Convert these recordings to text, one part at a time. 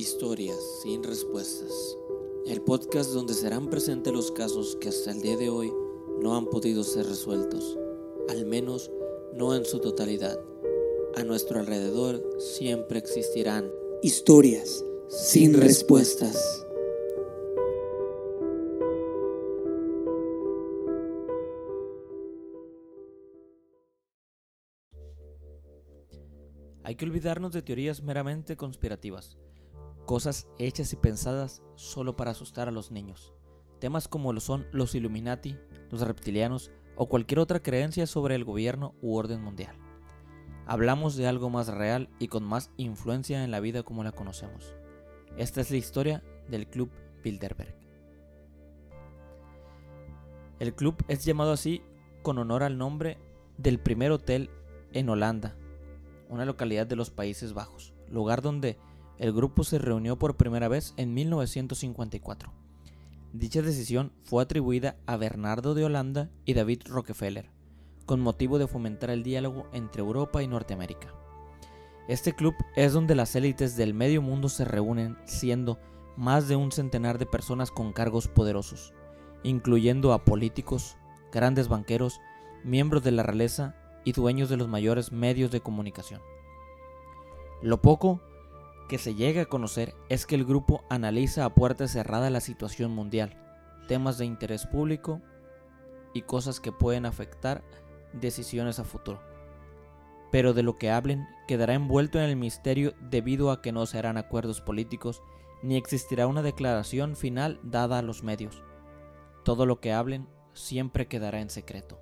Historias sin respuestas. El podcast donde serán presentes los casos que hasta el día de hoy no han podido ser resueltos, al menos no en su totalidad. A nuestro alrededor siempre existirán historias sin respuestas. Hay que olvidarnos de teorías meramente conspirativas, cosas hechas y pensadas solo para asustar a los niños. Temas como lo son los Illuminati, los reptilianos o cualquier otra creencia sobre el gobierno u orden mundial. Hablamos de algo más real y con más influencia en la vida como la conocemos. Esta es la historia del Club Bilderberg. El club es llamado así con honor al nombre del primer hotel en Holanda, una localidad de los Países Bajos, lugar donde el grupo se reunió por primera vez en 1954. Dicha decisión fue atribuida a Bernardo de Holanda y David Rockefeller, con motivo de fomentar el diálogo entre Europa y Norteamérica. Este club es donde las élites del medio mundo se reúnen, siendo más de un centenar de personas con cargos poderosos, incluyendo a políticos, grandes banqueros, miembros de la realeza y dueños de los mayores medios de comunicación. Lo poco que se llega a conocer es que el grupo analiza a puerta cerrada la situación mundial, temas de interés público y cosas que pueden afectar decisiones a futuro. Pero de lo que hablen quedará envuelto en el misterio debido a que no se harán acuerdos políticos ni existirá una declaración final dada a los medios. Todo lo que hablen siempre quedará en secreto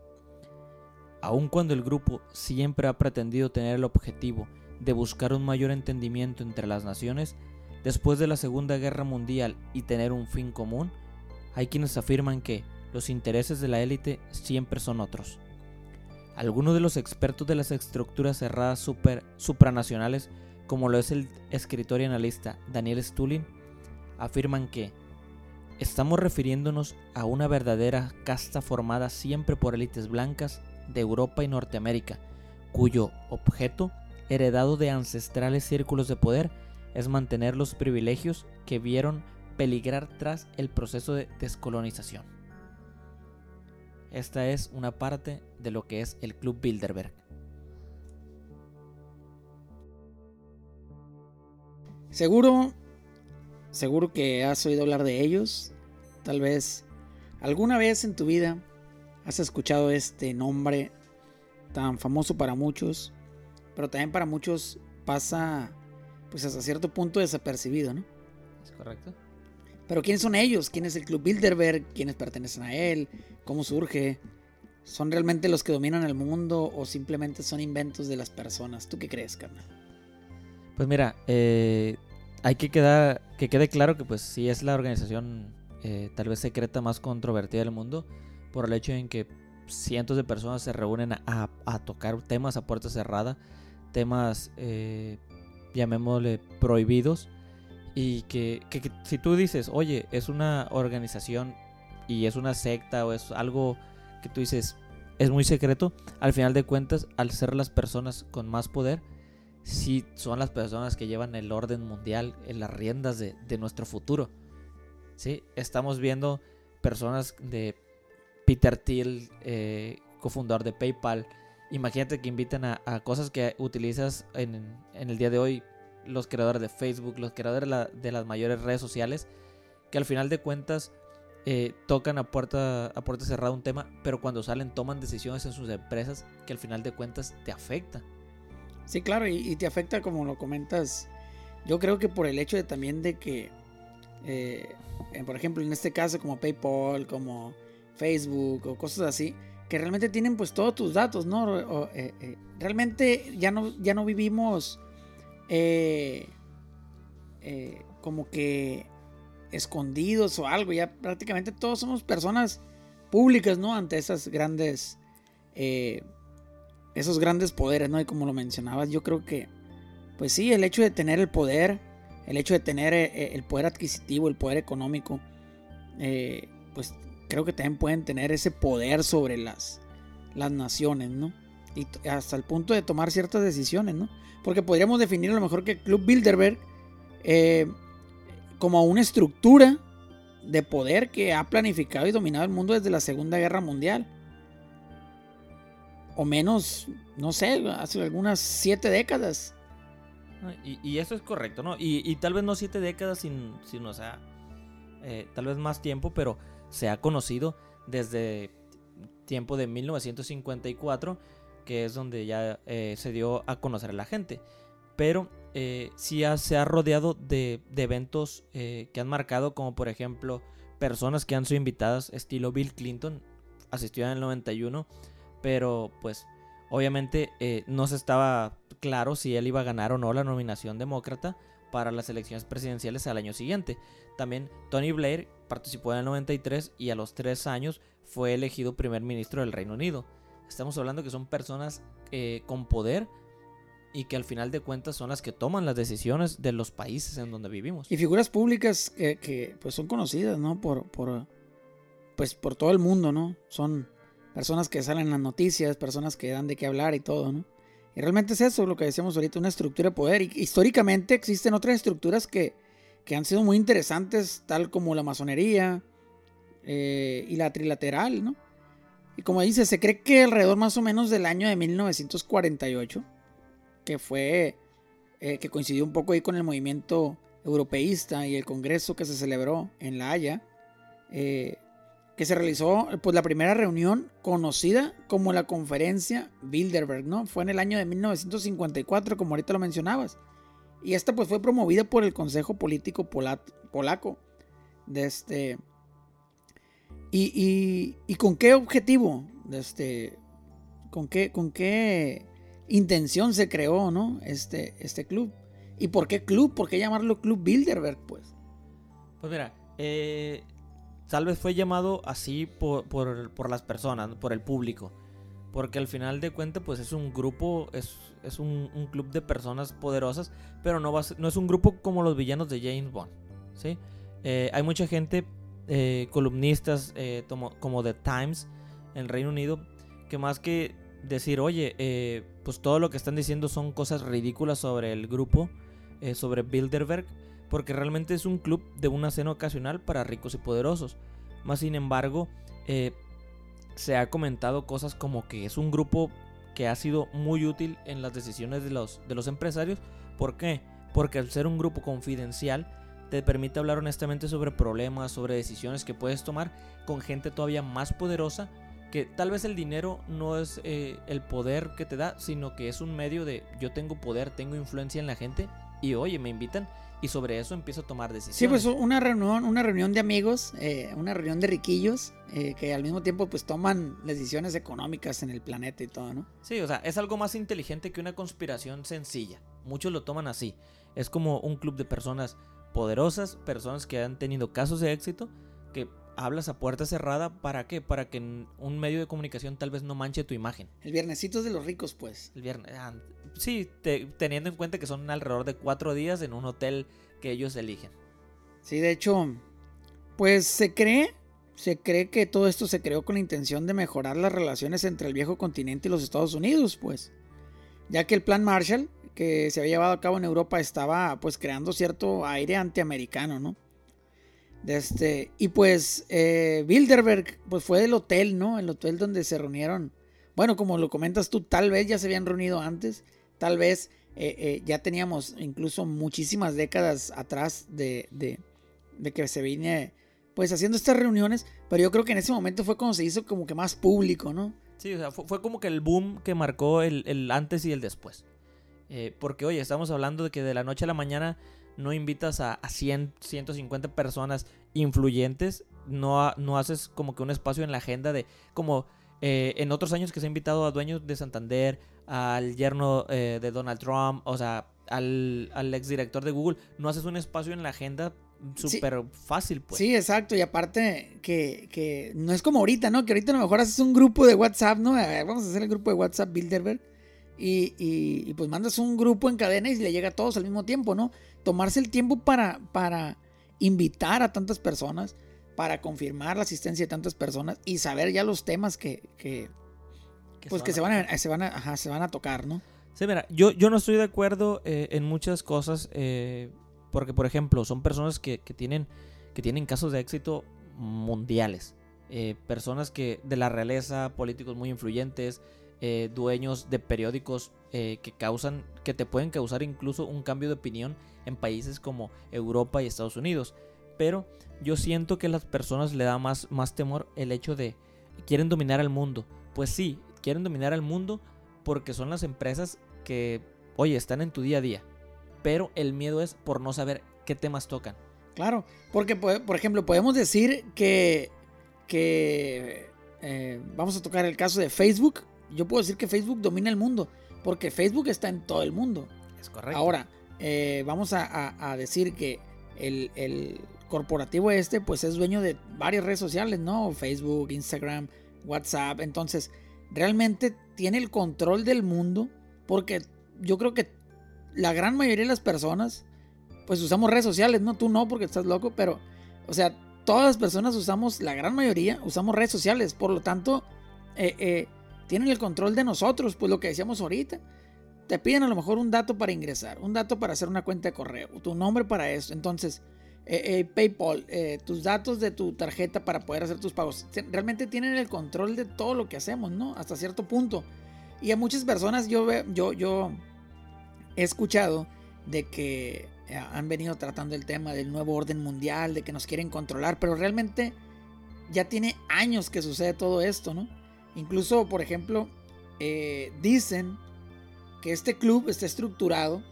aun cuando el grupo siempre ha pretendido tener el objetivo de buscar un mayor entendimiento entre las naciones, después de la Segunda Guerra Mundial y tener un fin común, hay quienes afirman que los intereses de la élite siempre son otros. Algunos de los expertos de las estructuras cerradas supranacionales, como lo es el escritor y analista Daniel Stulin, afirman que estamos refiriéndonos a una verdadera casta formada siempre por élites blancas de Europa y Norteamérica, cuyo objeto, heredado de ancestrales círculos de poder, es mantener los privilegios que vieron peligrar tras el proceso de descolonización. Esta es una parte de lo que es el Club Bilderberg. Seguro, seguro que has oído hablar de ellos. Tal vez alguna vez en tu vida has escuchado este nombre tan famoso para muchos, pero también para muchos pasa pues hasta cierto punto desapercibido, ¿no? Es correcto. Pero ¿quiénes son ellos? ¿Quién es el Club Bilderberg? ¿Quiénes pertenecen a él? ¿Cómo surge? ¿Son realmente los que dominan el mundo o simplemente son inventos de las personas? ¿Tú qué crees, carnal? Pues mira, eh, hay que quedar, que quede claro que pues sí es la organización eh, tal vez secreta más controvertida del mundo por el hecho en que cientos de personas se reúnen a, tocar temas a puerta cerrada, temas, eh, llamémosle, prohibidos. Y que, si tú dices, oye, es una organización y es una secta o es algo que tú dices, es muy secreto, al final de cuentas, al ser las personas con más poder, sí son las personas que llevan el orden mundial en las riendas de, de nuestro futuro. ¿Sí? Estamos viendo personas de Peter Thiel, eh, cofundador de PayPal. Imagínate que invitan a, cosas que utilizas en, el día de hoy los creadores de Facebook, los creadores de, las mayores redes sociales, que al final de cuentas eh, tocan a puerta, a puerta cerrada un tema, pero cuando salen toman decisiones en sus empresas que al final de cuentas te afecta. Sí, claro, y, te afecta como lo comentas. Yo creo que por el hecho de también de que, eh, por ejemplo, en este caso como PayPal, como Facebook o cosas así, que realmente tienen pues todos tus datos, ¿no? Eh, eh, realmente ya no, ya no vivimos eh, como que escondidos o algo, ya prácticamente todos somos personas públicas, ¿no? Ante esas grandes, esos grandes poderes, ¿no? Y como lo mencionabas, yo creo que, pues sí, el hecho de tener el poder, el hecho de tener el poder adquisitivo, el poder económico, pues creo que también pueden tener ese poder sobre las, las naciones, ¿no? Y hasta el punto de tomar ciertas decisiones, ¿no? Porque podríamos definir a lo mejor que Club Bilderberg eh, como una estructura de poder que ha planificado y dominado el mundo desde la Segunda Guerra Mundial. O menos, no sé, hace algunas siete décadas. Y, eso es correcto, ¿no? Y, tal vez no siete décadas, sin, o sea, eh, tal vez más tiempo, pero se ha conocido desde tiempo de 1954, que es donde ya eh, se dio a conocer a la gente. Pero eh, sí se ha rodeado de, eventos que han marcado, como por ejemplo, personas que han sido invitadas, estilo Bill Clinton, asistió en el 91, pero pues obviamente no se estaba claro si él iba a ganar o no la nominación demócrata para las elecciones presidenciales al año siguiente. También Tony Blair participó en el 93 y a los tres años fue elegido primer ministro del Reino Unido. Estamos hablando que son personas eh, con poder y que al final de cuentas son las que toman las decisiones de los países en donde vivimos. Y figuras públicas que, pues son conocidas, ¿no? Por, por, pues por todo el mundo, ¿no? Son personas que salen en las noticias, personas que dan de qué hablar y todo, ¿no? Y realmente es eso lo que decíamos ahorita, una estructura de poder. Y históricamente existen otras estructuras que, han sido muy interesantes, tal como la masonería eh, y la trilateral, ¿no? Y como dice, se cree que alrededor más o menos del año de 1948, que fue, eh, que coincidió un poco ahí con el movimiento europeísta y el congreso que se celebró en La Haya, eh, que se realizó pues la primera reunión conocida como la conferencia Bilderberg, ¿no? Fue en el año de 1954, como ahorita lo mencionabas. Y esta pues fue promovida por el Consejo Político Polaco. De este, y, y, con qué objetivo? Este, ¿con, qué, ¿Con qué intención se creó ¿no? este, este club? ¿Y por qué club? ¿Por qué llamarlo Club Bilderberg? Pues, pues mira, eh, tal vez fue llamado así por, por, las personas, por el público. Porque al final de cuentas, pues es un grupo, es, es un, club de personas poderosas, pero no, va no es un grupo como los villanos de James Bond. ¿sí? Eh, hay mucha gente, eh, columnistas eh, como, The Times en Reino Unido, que más que decir, oye, pues todo lo que están diciendo son cosas ridículas sobre el grupo, sobre Bilderberg, porque realmente es un club de una cena ocasional para ricos y poderosos. Más sin embargo, eh, se ha comentado cosas como que es un grupo que ha sido muy útil en las decisiones de los, de los empresarios. ¿Por qué? Porque al ser un grupo confidencial te permite hablar honestamente sobre problemas, sobre decisiones que puedes tomar con gente todavía más poderosa que tal vez el dinero no es eh, el poder que te da, sino que es un medio de yo tengo poder, tengo influencia en la gente y oye, me invitan y sobre eso empiezo a tomar decisiones. Sí, pues una reunión, una reunión de amigos, eh, una reunión de riquillos eh, que al mismo tiempo pues toman decisiones económicas en el planeta y todo, ¿no? Sí, o sea, es algo más inteligente que una conspiración sencilla. Muchos lo toman así. Es como un club de personas poderosas, personas que han tenido casos de éxito, que hablas a puerta cerrada, ¿para qué? Para que un medio de comunicación tal vez no manche tu imagen. El viernesito es de los ricos, pues. El viernes, sí, teniendo en cuenta que son alrededor de cuatro días en un hotel que ellos eligen. Sí, de hecho, pues se cree, se cree que todo esto se creó con la intención de mejorar las relaciones entre el viejo continente y los Estados Unidos, pues. Ya que el plan Marshall, que se había llevado a cabo en Europa, estaba pues creando cierto aire antiamericano, ¿no? este, y pues eh, Bilderberg pues fue el hotel, ¿no? El hotel donde se reunieron. Bueno, como lo comentas tú, tal vez ya se habían reunido antes, tal vez eh, eh, ya teníamos incluso muchísimas décadas atrás de, de, que se vine pues haciendo estas reuniones, pero yo creo que en ese momento fue cuando se hizo como que más público, ¿no? Sí, o sea, fue, como que el boom que marcó el, el antes y el después. porque, oye, estamos hablando de que de la noche a la mañana no invitas a, a 100, 150 personas influyentes, no, no haces como que un espacio en la agenda de como eh, en otros años que se ha invitado a dueños de Santander, al yerno eh, de Donald Trump, o sea, al, al exdirector de Google, no haces un espacio en la agenda súper fácil, pues. Sí, exacto. Y aparte que, que, no es como ahorita, ¿no? Que ahorita a lo mejor haces un grupo de WhatsApp, ¿no? vamos a hacer el grupo de WhatsApp Bilderberg. Y, y, pues mandas un grupo en cadena y le llega a todos al mismo tiempo, ¿no? Tomarse el tiempo para, para invitar a tantas personas, para confirmar la asistencia de tantas personas y saber ya los temas que, que, pues que se van a, se van a, se van a tocar, ¿no? Sí, mira, yo, yo no estoy de acuerdo eh, en muchas cosas, eh, Porque, por ejemplo, son personas que, que tienen, que tienen casos de éxito mundiales. Eh, personas que de la realeza, políticos muy influyentes, dueños de periódicos que causan, que te pueden causar incluso un cambio de opinión en países como Europa y Estados Unidos. Pero yo siento que a las personas le da más, más temor el hecho de quieren dominar al mundo. Pues sí, quieren dominar al mundo porque son las empresas que, oye, están en tu día a día. Pero el miedo es por no saber qué temas tocan. Claro, porque por ejemplo podemos decir que, que eh, vamos a tocar el caso de Facebook. Yo puedo decir que Facebook domina el mundo, porque Facebook está en todo el mundo. Es correcto. Ahora, eh, vamos a, decir que el, el, corporativo este, pues es dueño de varias redes sociales, ¿no? Facebook, Instagram, WhatsApp. Entonces, realmente tiene el control del mundo, porque yo creo que la gran mayoría de las personas pues usamos redes sociales, no tú no porque estás loco, pero, o sea, todas las personas usamos, la gran mayoría usamos redes sociales, por lo tanto, eh, eh, tienen el control de nosotros, pues lo que decíamos ahorita. Te piden a lo mejor un dato para ingresar, un dato para hacer una cuenta de correo, tu nombre para eso. Entonces, eh, PayPal, tus datos de tu tarjeta para poder hacer tus pagos. Realmente tienen el control de todo lo que hacemos, ¿no? Hasta cierto punto. Y a muchas personas yo, yo, yo he escuchado de que eh, han venido tratando el tema del nuevo orden mundial, de que nos quieren controlar, pero realmente ya tiene años que sucede todo esto, ¿no? Incluso, por ejemplo, eh, dicen que este club está estructurado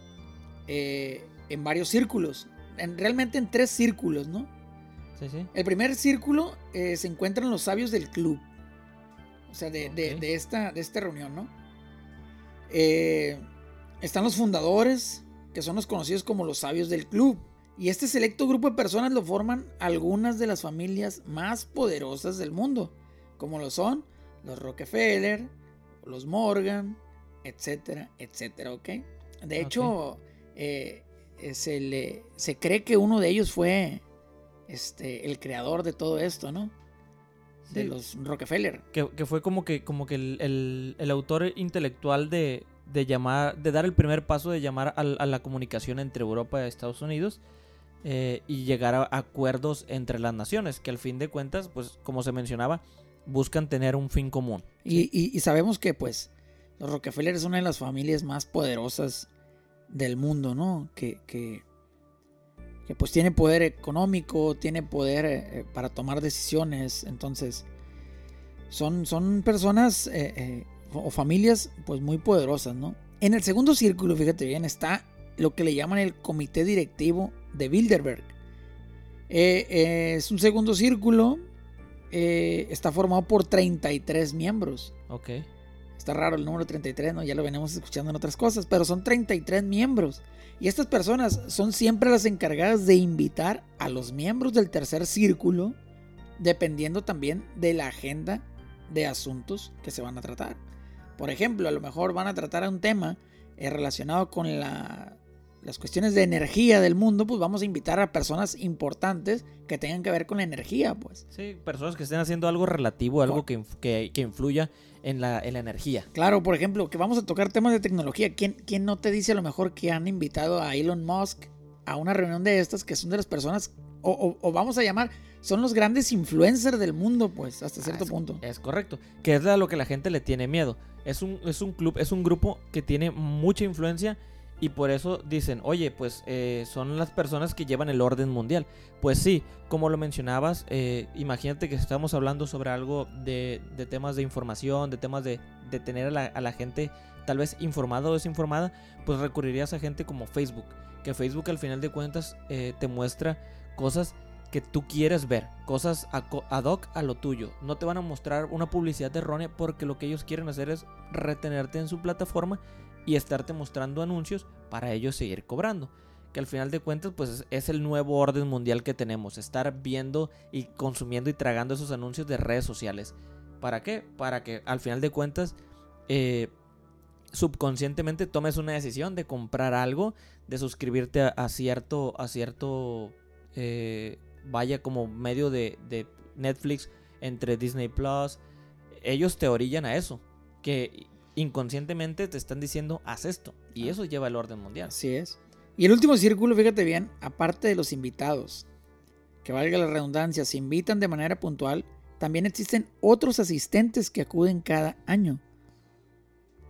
eh, en varios círculos, en, realmente en tres círculos, ¿no? Sí, sí. El primer círculo se encuentran los sabios del club, o sea, de, esta, de esta reunión, ¿no? están los fundadores, que son los conocidos como los sabios del club. Y este selecto grupo de personas lo forman algunas de las familias más poderosas del mundo, como lo son los Rockefeller, los Morgan, etcétera, etcétera, ¿ok? De hecho, eh, eh, se, le, se cree que uno de ellos fue este, el creador de todo esto, ¿no? De los Rockefeller. Que, fue como que, como que el autor intelectual de, de llamar, de dar el primer paso de llamar a, la comunicación entre Europa y Estados Unidos eh, y llegar a acuerdos entre las naciones, que al fin de cuentas, pues como se mencionaba, buscan tener un fin común. Y, sabemos que pues los Rockefeller es una de las familias más poderosas del mundo, ¿no? Que, que, pues tiene poder económico, tiene poder eh, para tomar decisiones, entonces son, son personas eh, o familias pues muy poderosas, ¿no? En el segundo círculo, fíjate bien, está lo que le llaman el comité directivo de Bilderberg. Eh, eh, es un segundo círculo, eh, está formado por 33 miembros. Ok. Está raro el número 33, ¿no? Ya lo venimos escuchando en otras cosas, pero son 33 miembros. Y estas personas son siempre las encargadas de invitar a los miembros del tercer círculo, dependiendo también de la agenda de asuntos que se van a tratar. Por ejemplo, a lo mejor van a tratar un tema eh, relacionado con las cuestiones de energía del mundo, pues vamos a invitar a personas importantes que tengan que ver con la energía, pues. Sí, personas que estén haciendo algo relativo, algo que, que, influya en la, en la, energía. Claro, por ejemplo, que vamos a tocar temas de tecnología. ¿Quién, ¿Quién no te dice a lo mejor que han invitado a Elon Musk a una reunión de estas, que son de las personas, o vamos a llamar son los grandes influencers del mundo, pues, hasta cierto ah, punto. Es correcto. Que es a lo que la gente le tiene miedo. Es un, es un club, es un grupo que tiene mucha influencia y por eso dicen, oye, pues eh, son las personas que llevan el orden mundial. Pues sí, como lo mencionabas, eh, imagínate que estamos hablando sobre algo de, temas de información, de temas de, tener a la, gente tal vez informada o desinformada, pues recurrirías a gente como Facebook. Que Facebook al final de cuentas eh, te muestra cosas que tú quieres ver, cosas ad hoc a lo tuyo. No te van a mostrar una publicidad errónea porque lo que ellos quieren hacer es retenerte en su plataforma y estarte mostrando anuncios para ellos seguir cobrando. Que al final de cuentas pues es el nuevo orden mundial que tenemos, estar viendo y consumiendo y tragando esos anuncios de redes sociales. ¿Para qué? Para que al final de cuentas eh, subconscientemente tomes una decisión de comprar algo, de suscribirte a, cierto, a cierto eh, vaya como medio de, Netflix entre Disney Plus. Ellos te orillan a eso. Que inconscientemente te están diciendo, haz esto. Y ah. eso lleva el orden mundial. Así es. Y el último círculo, fíjate bien, aparte de los invitados, que valga la redundancia, se invitan de manera puntual, también existen otros asistentes que acuden cada año,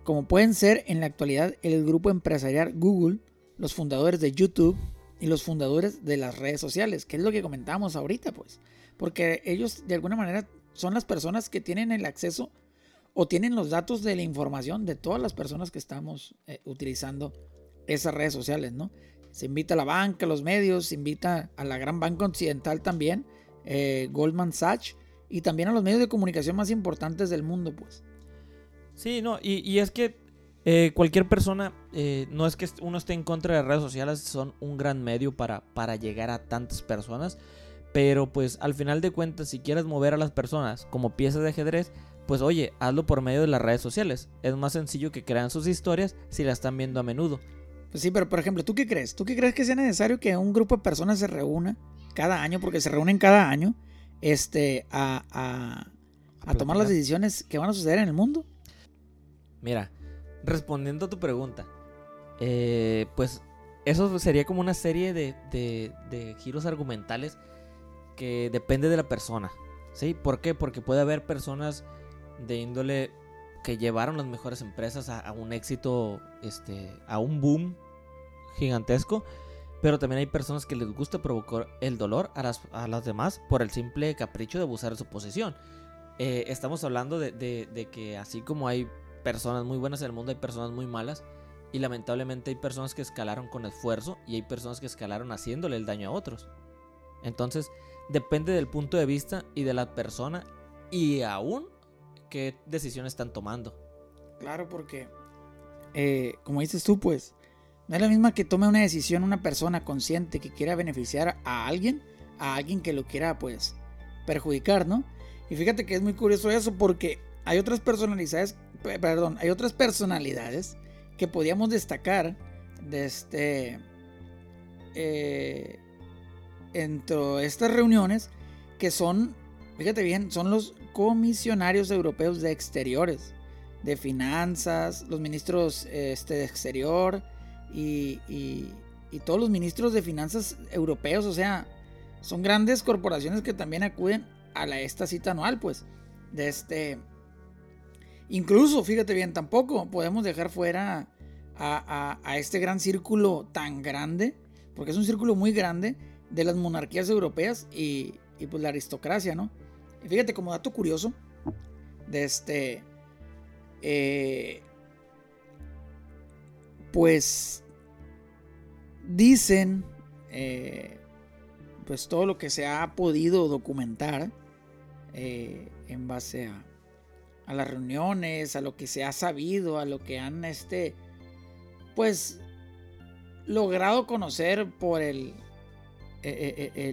como pueden ser en la actualidad el grupo empresarial Google, los fundadores de YouTube y los fundadores de las redes sociales, que es lo que comentábamos ahorita, pues, porque ellos de alguna manera son las personas que tienen el acceso o tienen los datos de la información de todas las personas que estamos eh, utilizando esas redes sociales, ¿no? Se invita a la banca, a los medios, se invita a la gran banca occidental también, eh, Goldman Sachs, y también a los medios de comunicación más importantes del mundo, pues. Sí, no, y, es que eh, cualquier persona, no es que uno esté en contra de redes sociales, son un gran medio para, para llegar a tantas personas, pero pues al final de cuentas, si quieres mover a las personas como piezas de ajedrez, pues oye, hazlo por medio de las redes sociales. Es más sencillo que crean sus historias si las están viendo a menudo. Pues sí, pero por ejemplo, ¿tú qué crees? ¿Tú qué crees que sea necesario que un grupo de personas se reúna cada año, porque se reúnen cada año, este, a, a, a tomar las decisiones que van a suceder en el mundo? Mira, respondiendo a tu pregunta, eh, pues eso sería como una serie de, de, de giros argumentales que depende de la persona. ¿Sí? ¿Por qué? Porque puede haber personas de índole que llevaron las mejores empresas a, un éxito, este, a un boom gigantesco. Pero también hay personas que les gusta provocar el dolor a las, a las demás por el simple capricho de abusar de su posición. Eh, estamos hablando de, de, que así como hay personas muy buenas en el mundo, hay personas muy malas. Y lamentablemente hay personas que escalaron con esfuerzo y hay personas que escalaron haciéndole el daño a otros. Entonces, depende del punto de vista y de la persona y aún qué decisión están tomando. Claro, porque, eh, como dices tú, pues, no es la misma que tome una decisión una persona consciente que quiera beneficiar a alguien, a alguien que lo quiera, pues, perjudicar, ¿no? Y fíjate que es muy curioso eso porque hay otras personalidades, perdón, hay otras personalidades que podíamos destacar de este, eh, entre estas reuniones que son, fíjate bien, son los comisionarios europeos de exteriores, de finanzas, los ministros este, de exterior y, y, todos los ministros de finanzas europeos, o sea, son grandes corporaciones que también acuden a esta cita anual, pues, de este... Incluso, fíjate bien, tampoco podemos dejar fuera a, a, a este gran círculo tan grande, porque es un círculo muy grande, de las monarquías europeas y, y pues la aristocracia, ¿no? Fíjate como dato curioso de este, eh, pues dicen, eh, pues todo lo que se ha podido documentar eh, en base a, a las reuniones, a lo que se ha sabido, a lo que han, este, pues, logrado conocer por el,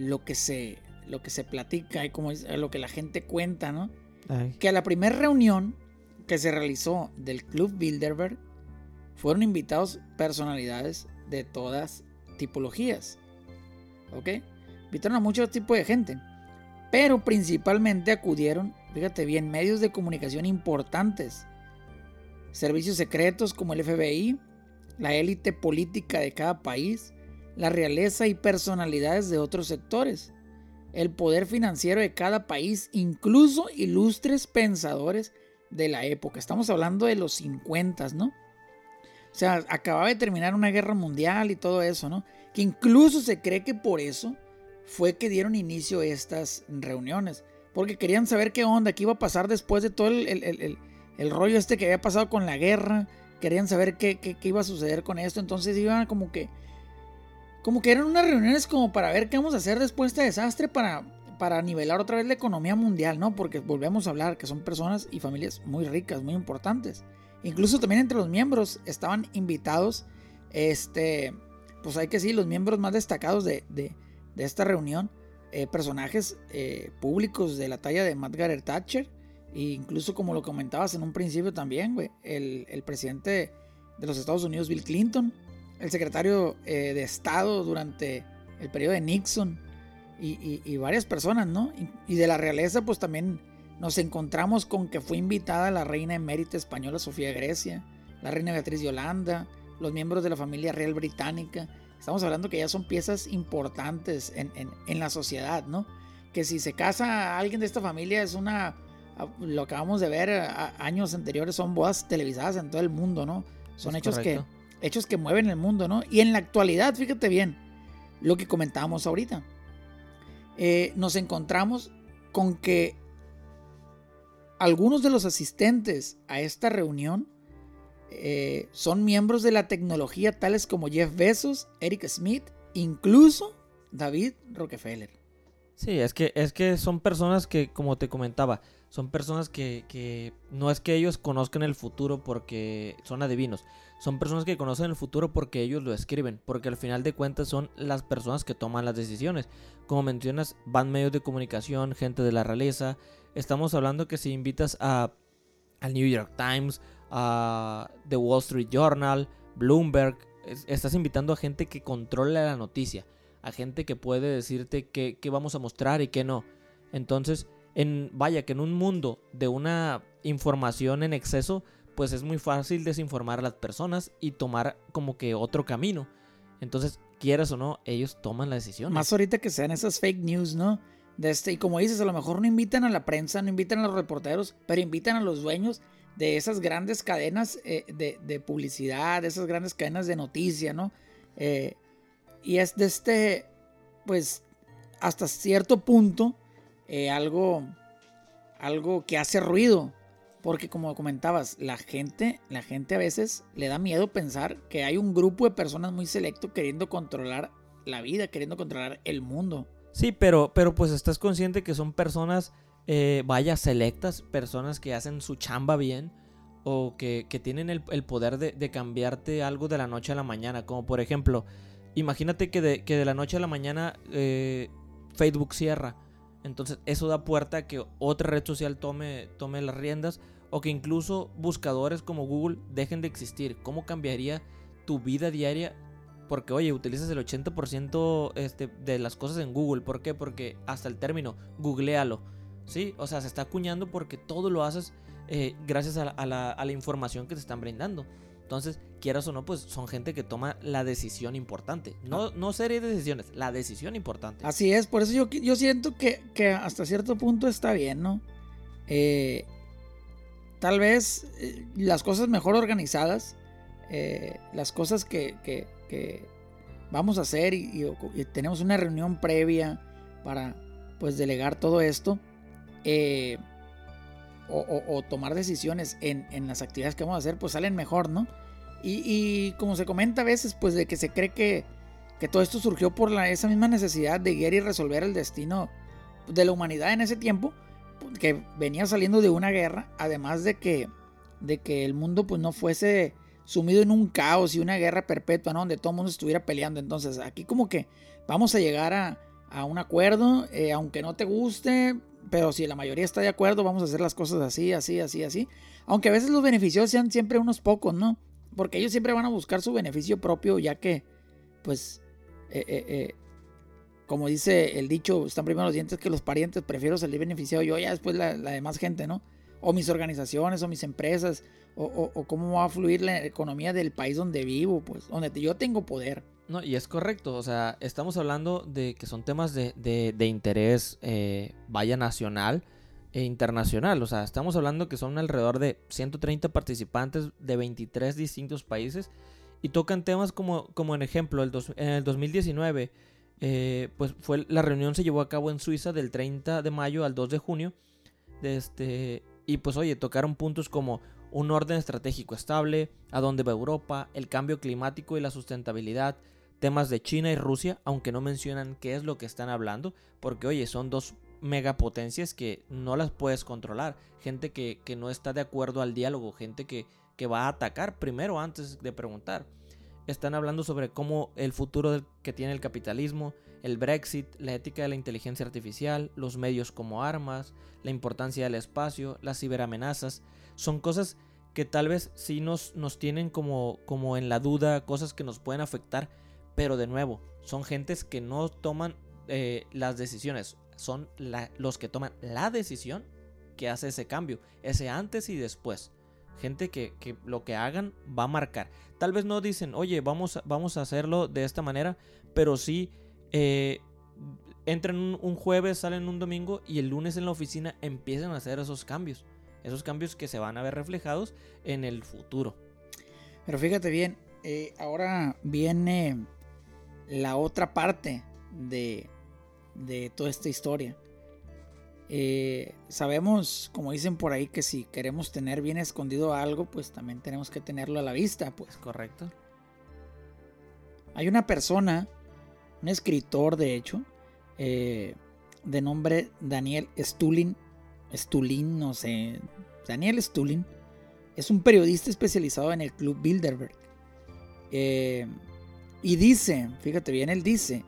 lo, que se, lo que se platica y como lo que la gente cuenta, ¿no? Que a la primera reunión que se realizó del Club Bilderberg fueron invitados personalidades de todas tipologías. ¿Ok? Invitaron a muchos tipos de gente. Pero principalmente acudieron, fíjate bien, medios de comunicación importantes. Servicios secretos como el FBI, la élite política de cada país, la realeza y personalidades de otros sectores, el poder financiero de cada país, incluso ilustres pensadores de la época. Estamos hablando de los 50, ¿no? O sea, acababa de terminar una guerra mundial y todo eso, ¿no? Que incluso se cree que por eso fue que dieron inicio estas reuniones. Porque querían saber qué onda, qué iba a pasar después de todo el, rollo este que había pasado con la guerra. Querían saber qué, qué, qué iba a suceder con esto. Entonces iban como que como que eran unas reuniones como para ver qué vamos a hacer después de este desastre para, para nivelar otra vez la economía mundial, ¿no? Porque volvemos a hablar que son personas y familias muy ricas, muy importantes. Incluso también entre los miembros estaban invitados, este, pues hay que decir, los miembros más destacados de, esta reunión, eh, personajes eh, públicos de la talla de Margaret Thatcher, e incluso como lo comentabas en un principio también, güey, el, el presidente de los Estados Unidos, Bill Clinton, el secretario eh, de Estado durante el periodo de Nixon y, varias personas, ¿no? Y, de la realeza, pues también nos encontramos con que fue invitada la reina emérita española Sofía Grecia, la reina Beatriz de Holanda, los miembros de la familia real británica, estamos hablando que ya son piezas importantes en, en la sociedad, ¿no? Que si se casa alguien de esta familia es una lo acabamos de ver años anteriores, son bodas televisadas en todo el mundo, ¿no? Son hechos que, hechos que mueven el mundo, ¿no? Y en la actualidad, fíjate bien, lo que comentábamos ahorita, eh, nos encontramos con que algunos de los asistentes a esta reunión eh, son miembros de la tecnología tales como Jeff Bezos, Eric Smith, incluso David Rockefeller. Sí, es que, es que son personas que, como te comentaba, son personas que, no es que ellos conozcan el futuro porque son adivinos, son personas que conocen el futuro porque ellos lo escriben, porque al final de cuentas son las personas que toman las decisiones. Como mencionas, van medios de comunicación, gente de la realeza. Estamos hablando que si invitas a al New York Times, a The Wall Street Journal, Bloomberg, estás invitando a gente que controla la noticia, a gente que puede decirte qué, qué vamos a mostrar y qué no. Entonces, en, vaya, que en un mundo de una información en exceso, pues es muy fácil desinformar a las personas y tomar como que otro camino. Entonces, quieras o no, ellos toman la decisión. Más ahorita que sean esas fake news, ¿no? De este, y como dices, a lo mejor no invitan a la prensa, no invitan a los reporteros, pero invitan a los dueños de esas grandes cadenas eh, de, publicidad, de esas grandes cadenas de noticia, ¿no? Eh, y es de este, pues, hasta cierto punto, eh, algo, algo que hace ruido. Porque como comentabas, la gente, la gente a veces le da miedo pensar que hay un grupo de personas muy selecto queriendo controlar la vida, queriendo controlar el mundo. Sí, pero, pero pues estás consciente que son personas, eh, vaya, selectas, personas que hacen su chamba bien o que, tienen el, poder de, cambiarte algo de la noche a la mañana. Como por ejemplo, imagínate que de, que de la noche a la mañana eh, Facebook cierra entonces eso da puerta a que otra red social tome, tome las riendas o que incluso buscadores como Google dejen de existir. ¿Cómo cambiaría tu vida diaria? Porque oye, utilizas el 80% este, de las cosas en Google. ¿Por qué? Porque hasta el término, googlealo. ¿Sí? O sea, se está acuñando porque todo lo haces eh, gracias a la información que te están brindando. Entonces, quieras o no, pues son gente que toma la decisión importante. No, no serie de decisiones, la decisión importante. Así es, por eso yo, yo siento que, hasta cierto punto está bien, ¿no? Eh, tal vez eh, las cosas mejor organizadas, eh, las cosas que, vamos a hacer y, tenemos una reunión previa para pues delegar todo esto. O, tomar decisiones en, las actividades que vamos a hacer, pues salen mejor, ¿no? Y, como se comenta a veces, pues de que se cree que, todo esto surgió por la, esa misma necesidad de guiar y resolver el destino de la humanidad en ese tiempo, que venía saliendo de una guerra, además de que, de que el mundo pues no fuese sumido en un caos y una guerra perpetua. Donde todo el mundo estuviera peleando. Entonces aquí como que vamos a llegar a, un acuerdo, eh, aunque no te guste, pero si la mayoría está de acuerdo, vamos a hacer las cosas así, así, así, así. Aunque a veces los beneficios sean siempre unos pocos, ¿no? Porque ellos siempre van a buscar su beneficio propio, ya que, pues, eh, eh, como dice el dicho, están primero los dientes que los parientes, prefiero salir beneficiado yo, ya después la, demás gente, ¿no? O mis organizaciones, o mis empresas, o, cómo va a fluir la economía del país donde vivo, pues, donde yo tengo poder. No, y es correcto, o sea, estamos hablando de que son temas de, de, interés, vaya nacional, e internacional. O sea, estamos hablando que son alrededor de 130 participantes de 23 distintos países y tocan temas como, como en ejemplo, el en el 2019, eh, pues fue, la reunión se llevó a cabo en Suiza del 30 de mayo al 2 de junio. De este, y pues oye, tocaron puntos como un orden estratégico estable, a dónde va Europa, el cambio climático y la sustentabilidad, temas de China y Rusia, aunque no mencionan qué es lo que están hablando, porque oye, son dos megapotencias que no las puedes controlar. Gente que, no está de acuerdo al diálogo, gente que, que, va a atacar primero antes de preguntar. Están hablando sobre cómo el futuro que tiene el capitalismo, el Brexit, la ética de la inteligencia artificial, los medios como armas, la importancia del espacio, las ciberamenazas. Son cosas que tal vez sí nos, nos tienen como, como en la duda, cosas que nos pueden afectar, pero de nuevo, son gentes que no toman eh, las decisiones son los que toman la decisión que hace ese cambio, ese antes y después. Gente que, lo que hagan va a marcar. Tal vez no dicen, oye, vamos, vamos a hacerlo de esta manera, pero sí eh, entran un, jueves, salen un domingo y el lunes en la oficina empiezan a hacer esos cambios. Esos cambios que se van a ver reflejados en el futuro. Pero fíjate bien, eh, ahora viene la otra parte de, de toda esta historia. Eh, sabemos, como dicen por ahí, que si queremos tener bien escondido algo, pues también tenemos que tenerlo a la vista, pues. Correcto. Hay una persona, un escritor de hecho, eh, de nombre Daniel Stulin, Stulin, no sé, Daniel Stulin, es un periodista especializado en el Club Bilderberg. Eh, y dice, fíjate bien, él dice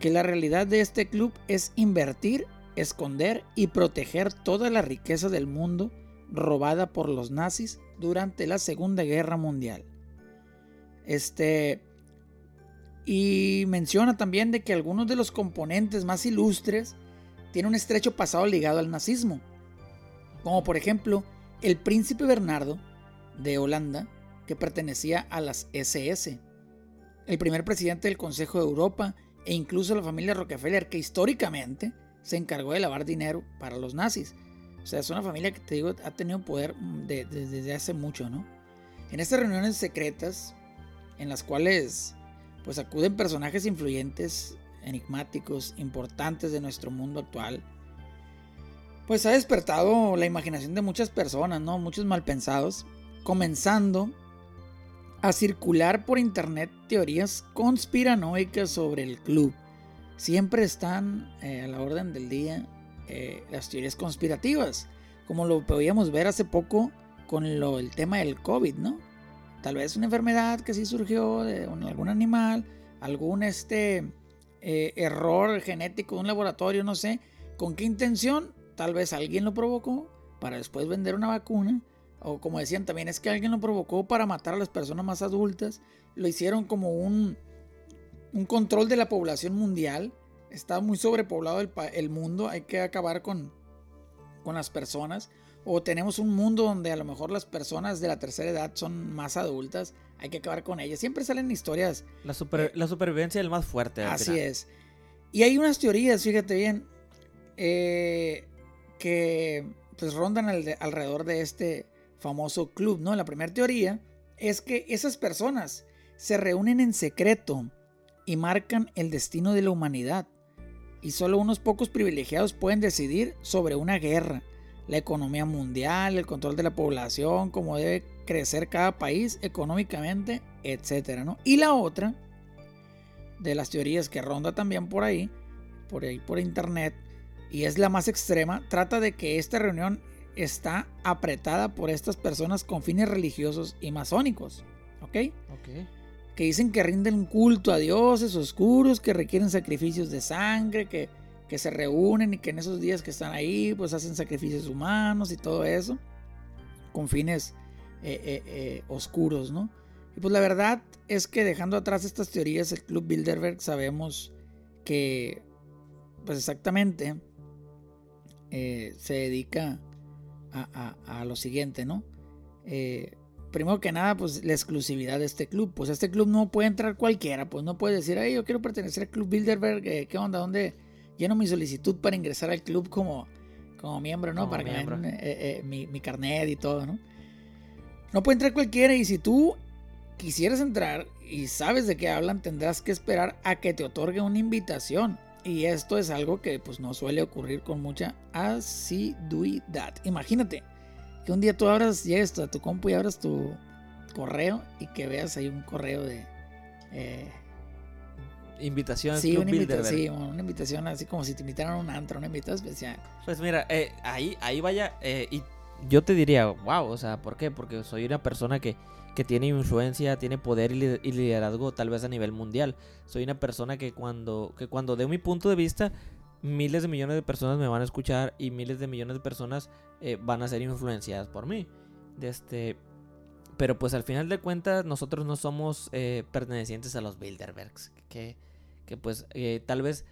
que la realidad de este club es invertir, esconder y proteger toda la riqueza del mundo robada por los nazis durante la Segunda Guerra Mundial. Este y menciona también de que algunos de los componentes más ilustres tienen un estrecho pasado ligado al nazismo, como por ejemplo el príncipe Bernardo de Holanda, que pertenecía a las SS, el primer presidente del Consejo de Europa e incluso la familia Rockefeller, que históricamente se encargó de lavar dinero para los nazis. O sea, es una familia que te digo ha tenido poder desde hace mucho, ¿no? En estas reuniones secretas, en las cuales pues acuden personajes influyentes, enigmáticos, importantes de nuestro mundo actual, pues ha despertado la imaginación de muchas personas, ¿no? Muchos malpensados, comenzando a circular por internet teorías conspiranoicas sobre el club. Siempre están eh, a la orden del día eh, las teorías conspirativas, como lo podíamos ver hace poco con lo, el tema del COVID, ¿no? Tal vez una enfermedad que sí surgió de algún animal, algún este, eh, error genético de un laboratorio, no sé. ¿Con qué intención? Tal vez alguien lo provocó para después vender una vacuna o como decían también, es que alguien lo provocó para matar a las personas más adultas, lo hicieron como un, un control de la población mundial, está muy sobrepoblado el, el mundo, hay que acabar con, con las personas, o tenemos un mundo donde a lo mejor las personas de la tercera edad son más adultas, hay que acabar con ellas, siempre salen historias. La, eh, la supervivencia del más fuerte. Así es. Y hay unas teorías, fíjate bien, eh, que pues rondan alrededor de este famoso club, ¿no? La primera teoría es que esas personas se reúnen en secreto y marcan el destino de la humanidad. Y solo unos pocos privilegiados pueden decidir sobre una guerra, la economía mundial, el control de la población, cómo debe crecer cada país económicamente, etcétera, ¿no? Y la otra de las teorías que ronda también por ahí, por ahí por internet, y es la más extrema, trata de que esta reunión está apretada por estas personas con fines religiosos y masónicos. ¿Ok? Ok. Que dicen que rinden culto a dioses oscuros, que requieren sacrificios de sangre, que, que se reúnen y que en esos días que están ahí, pues hacen sacrificios humanos y todo eso. Con fines eh, eh, eh, oscuros, ¿no? Y pues la verdad es que dejando atrás estas teorías, el Club Bilderberg sabemos que, pues exactamente, se dedica a, lo siguiente, ¿no? Eh, primero que nada, pues la exclusividad de este club. Pues este club no puede entrar cualquiera, pues no puede decir, ay, yo quiero pertenecer al Club Bilderberg, eh, ¿qué onda? ¿Dónde lleno mi solicitud para ingresar al club como, como miembro, ¿no? para que me eh, mi, mi carnet y todo, ¿no? No puede entrar cualquiera y si tú quisieras entrar y sabes de qué hablan, tendrás que esperar a que te otorgue una invitación. Y esto es algo que pues no suele ocurrir con mucha asiduidad. Imagínate que un día tú abras, llegues a tu compu y abras tu correo y que veas ahí un correo de... Eh, invitación sí, una sí, una invitación así como si te invitaran a un antro, una invitación especial. Pues mira, eh, ahí, ahí vaya, eh, y yo te diría, wow, o sea, ¿por qué? Porque soy una persona que que tiene influencia, tiene poder y liderazgo tal vez a nivel mundial. Soy una persona que cuando, que cuando de mi punto de vista, miles de millones de personas me van a escuchar y miles de millones de personas eh, van a ser influenciadas por mí. Este, pero pues al final de cuentas nosotros no somos eh, pertenecientes a los Bilderbergs. Que, que pues eh, tal vez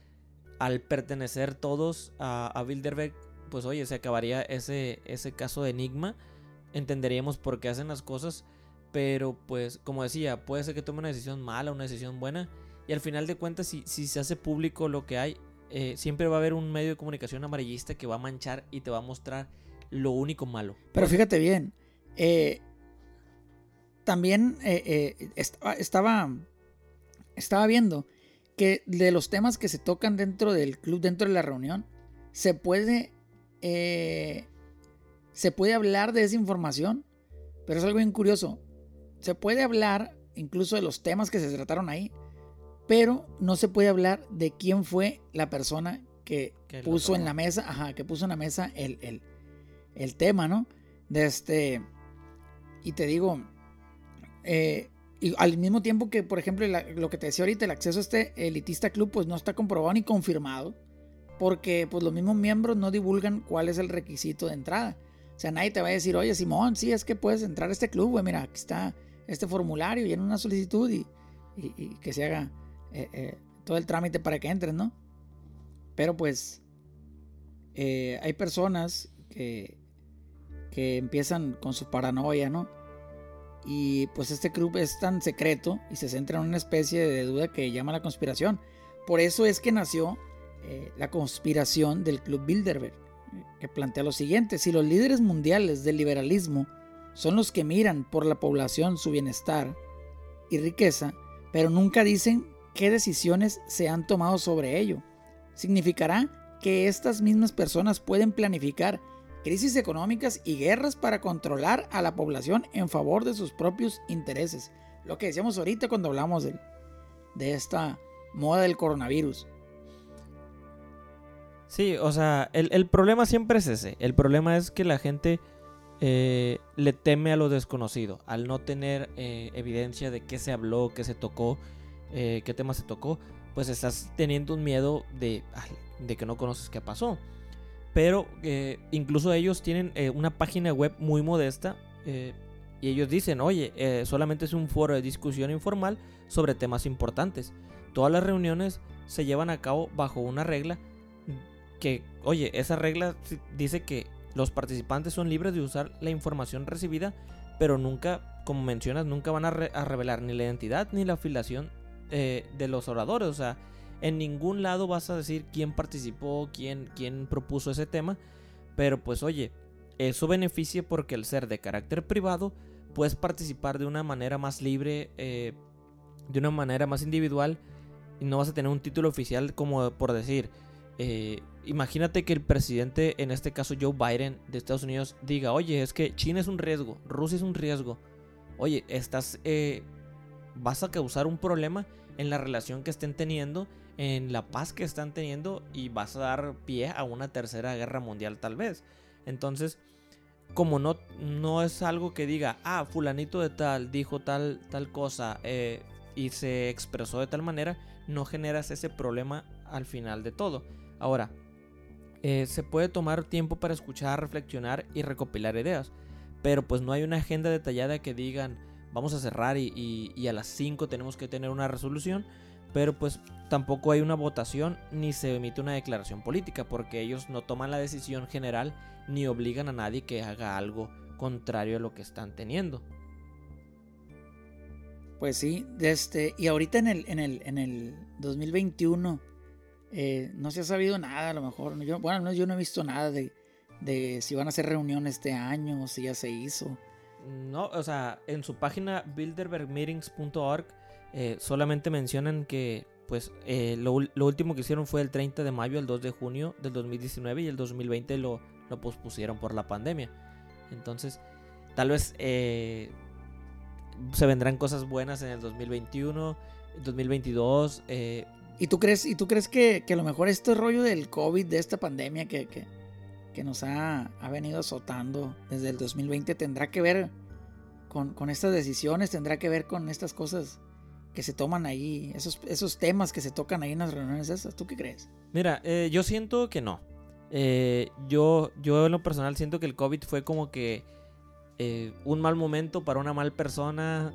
al pertenecer todos a, a Bilderberg, pues oye, se acabaría ese, ese caso de enigma entenderíamos por qué hacen las cosas, pero pues como decía, puede ser que tome una decisión mala, una decisión buena, y al final de cuentas si, si se hace público lo que hay, eh, siempre va a haber un medio de comunicación amarillista que va a manchar y te va a mostrar lo único malo. Pero fíjate bien, eh, también eh, estaba, estaba viendo que de los temas que se tocan dentro del club, dentro de la reunión, se puede, se puede hablar de esa información, pero es algo bien curioso. Se puede hablar incluso de los temas que se trataron ahí, pero no se puede hablar de quién fue la persona que puso en la mesa, ajá, que puso en la mesa el, el, tema, ¿no? De este, y te digo, eh, y al mismo tiempo que, por ejemplo, lo que te decía ahorita, el acceso a este elitista club, pues no está comprobado ni confirmado, porque pues los mismos miembros no divulgan cuál es el requisito de entrada. O sea, nadie te va a decir, oye, Simón, sí, es que puedes entrar a este club, güey, mira, aquí está este formulario, llena una solicitud y, y que se haga eh, eh, todo el trámite para que entres, ¿no? Pero pues eh, hay personas que, que empiezan con su paranoia, ¿no? Y pues este club es tan secreto y se centra en una especie de duda que llama la conspiración. Por eso es que nació la conspiración del Club Bilderberg, que plantea lo siguiente, si los líderes mundiales del liberalismo son los que miran por la población su bienestar y riqueza, pero nunca dicen qué decisiones se han tomado sobre ello. Significará que estas mismas personas pueden planificar crisis económicas y guerras para controlar a la población en favor de sus propios intereses. Lo que decíamos ahorita cuando hablamos de, de esta moda del coronavirus. Sí, o sea, el, problema siempre es ese. El problema es que la gente eh, le teme a lo desconocido, al no tener eh, evidencia de qué se habló, qué se tocó. Eh, qué tema se tocó, pues estás teniendo un miedo de, de que no conoces qué pasó. Pero eh, incluso ellos tienen eh, una página web muy modesta y ellos dicen, oye, solamente es un foro de discusión informal sobre temas importantes. Todas las reuniones se llevan a cabo bajo una regla que, oye, esa regla dice que los participantes son libres de usar la información recibida, pero nunca, como mencionas, nunca van a revelar ni la identidad ni la afiliación eh, de los oradores. O sea, en ningún lado vas a decir quién participó, quién, quién propuso ese tema. Pero pues oye, eso beneficia porque al ser de carácter privado, puedes participar de una manera más libre, eh, de una manera más individual. Y no vas a tener un título oficial como por decir, eh, imagínate que el presidente, en este caso Joe Biden de Estados Unidos, diga, oye, es que China es un riesgo, Rusia es un riesgo. Oye, estás, vas a causar un problema en la relación que estén teniendo, en la paz que están teniendo y vas a dar pie a una tercera guerra mundial tal vez. Entonces, como no, no es algo que diga, ah, fulanito de tal dijo tal, tal cosa eh, y se expresó de tal manera, no generas ese problema al final de todo. Ahora, eh, se puede tomar tiempo para escuchar, reflexionar y recopilar ideas, pero pues no hay una agenda detallada que digan, vamos a cerrar y, a las 5 tenemos que tener una resolución, pero pues tampoco hay una votación ni se emite una declaración política porque ellos no toman la decisión general ni obligan a nadie que haga algo contrario a lo que están teniendo. Pues sí, este, y ahorita en el, en el, en el 2021 eh, no se ha sabido nada, a lo mejor. Yo, bueno, yo no he visto nada de, de si van a hacer reuniones este año o si ya se hizo. No, o sea, en su página bilderbergmeetings.org eh, solamente mencionan que pues eh, lo, último que hicieron fue el 30 de mayo al 2 de junio del 2019 y el 2020 lo, lo pospusieron por la pandemia. Entonces, tal vez eh, se vendrán cosas buenas en el 2021, 2022. ¿Y tú crees, y tú crees que, a lo mejor este rollo del COVID, de esta pandemia que, que que nos ha, venido azotando desde el 2020 tendrá que ver con, estas decisiones, tendrá que ver con estas cosas que se toman ahí, esos, esos temas que se tocan ahí en las reuniones esas. ¿Tú qué crees? Mira, eh, yo siento que no. Eh, yo, yo en lo personal siento que el COVID fue como que eh, un mal momento para una mal persona,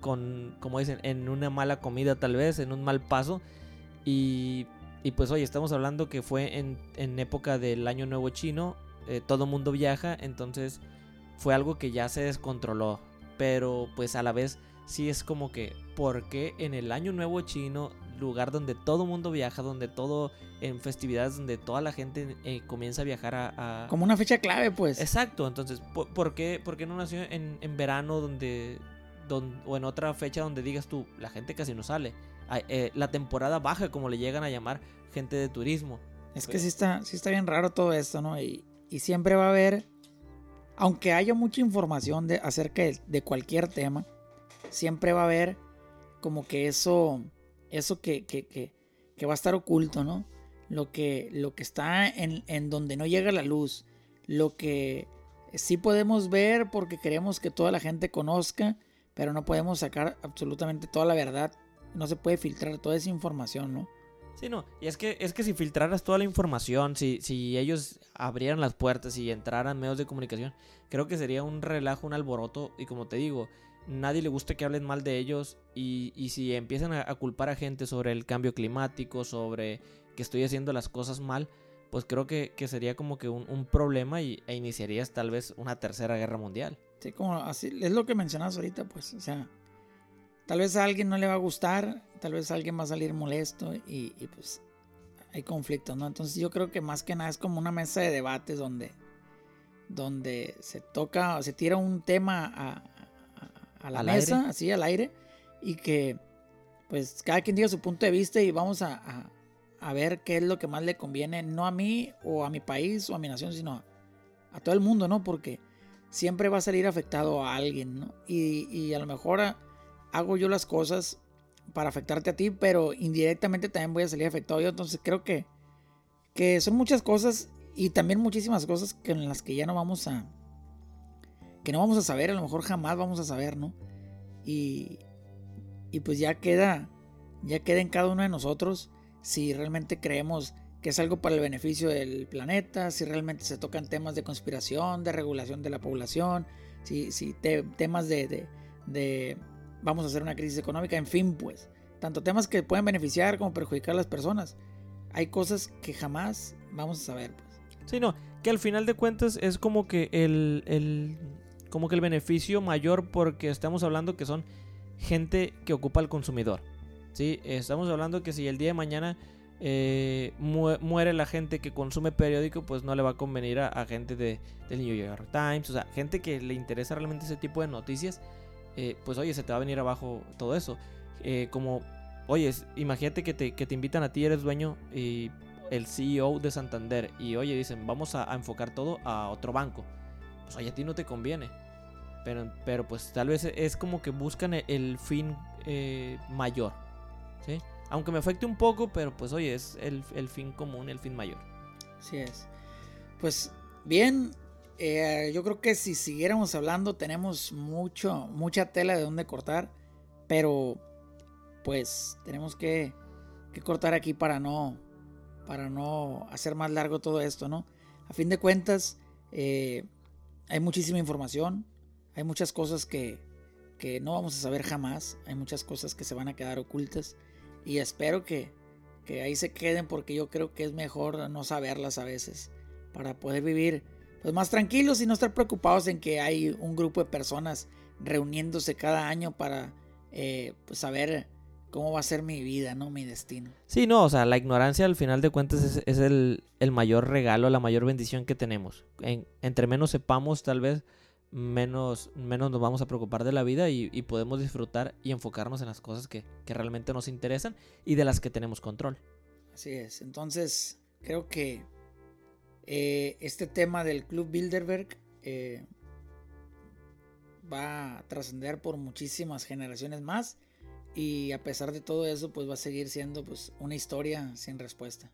con, como dicen, en una mala comida tal vez, en un mal paso. Y y pues oye, estamos hablando que fue en, época del año nuevo chino, eh, todo mundo viaja, entonces fue algo que ya se descontroló. Pero pues a la vez sí es como que, ¿por qué en el Año Nuevo Chino, lugar donde todo mundo viaja, donde todo, en festividades donde toda la gente eh, comienza a viajar a, Como una fecha clave, pues. Exacto, entonces, ¿por, qué, por qué no nació en, en verano donde, donde, o en otra fecha donde digas tú, la gente casi no sale? Eh, la temporada baja, como le llegan a llamar gente de turismo. Es que sí está, sí está bien raro todo esto, ¿no? Y, y siempre va a haber, aunque haya mucha información de, acerca de, cualquier tema, siempre va a haber como que eso, eso que, que, que, va a estar oculto, ¿no? Lo que, lo que está en, en donde no llega la luz, lo que sí podemos ver porque queremos que toda la gente conozca, pero no podemos sacar absolutamente toda la verdad no se puede filtrar toda esa información, ¿no? Sí, no, y es que, es que si filtraras toda la información, si, si ellos abrieran las puertas y entraran medios de comunicación, creo que sería un relajo, un alboroto, y como te digo, nadie le gusta que hablen mal de ellos, y, y si empiezan a, culpar a gente sobre el cambio climático, sobre que estoy haciendo las cosas mal, pues creo que, sería como que un, problema y, e iniciarías tal vez una tercera guerra mundial. Sí, como así, es lo que mencionas ahorita, pues, o sea, Tal vez a alguien no le va a gustar, tal vez a alguien va a salir molesto y, pues hay conflictos, ¿no? Entonces yo creo que más que nada es como una mesa de debates donde, donde se toca, se tira un tema a, la mesa, así al aire, y que pues cada quien diga su punto de vista y vamos a, ver qué es lo que más le conviene, no a mí o a mi país o a mi nación, sino a, todo el mundo, ¿no? Porque siempre va a salir afectado a alguien, ¿no? Y, y a lo mejor hago yo las cosas para afectarte a ti, pero indirectamente también voy a salir afectado yo. Entonces creo que, que son muchas cosas y también muchísimas cosas que en las que ya no vamos a... que no vamos a saber, a lo mejor jamás vamos a saber, ¿no? Y, y pues ya queda, ya queda en cada uno de nosotros si realmente creemos que es algo para el beneficio del planeta, si realmente se tocan temas de conspiración, de regulación de la población, si, si temas de, de vamos a hacer una crisis económica, en fin, pues, tanto temas que pueden beneficiar como perjudicar a las personas. Hay cosas que jamás vamos a saber, pues. Sí, no, que al final de cuentas es como que el, el, como que el beneficio mayor porque estamos hablando que son gente que ocupa al consumidor. ¿sí? Estamos hablando que si el día de mañana eh, muere la gente que consume periódico, pues no le va a convenir a, gente de, del New York Times, o sea, gente que le interesa realmente ese tipo de noticias eh, pues oye, se te va a venir abajo todo eso. Eh, como, oye, imagínate que te, que te, invitan a ti, eres dueño y el CEO de Santander y oye, dicen, vamos a, enfocar todo a otro banco. Pues oye, a ti no te conviene. Pero, pero pues tal vez es como que buscan el, fin eh, mayor. ¿sí? Aunque me afecte un poco, pero pues oye, es el, el fin común, el fin mayor. Así es. Pues bien, eh, yo creo que si siguiéramos hablando tenemos mucho, mucha tela de donde cortar, pero pues tenemos que, cortar aquí para no, para no hacer más largo todo esto, ¿no? A fin de cuentas, eh, hay muchísima información, hay muchas cosas que, que no vamos a saber jamás, hay muchas cosas que se van a quedar ocultas y espero que, que ahí se queden porque yo creo que es mejor no saberlas a veces para poder vivir pues más tranquilos y no estar preocupados en que hay un grupo de personas reuniéndose cada año para eh, pues saber cómo va a ser mi vida, ¿no? Mi destino. Sí, no, o sea, la ignorancia al final de cuentas es, el, mayor regalo, la mayor bendición que tenemos. entre menos sepamos, tal vez, menos, menos nos vamos a preocupar de la vida y, podemos disfrutar y enfocarnos en las cosas que, que realmente nos interesan y de las que tenemos control. Así es, entonces creo que eh, este tema del Club Bilderberg eh, va a trascender por muchísimas generaciones más y a pesar de todo eso pues va a seguir siendo pues una historia sin respuesta.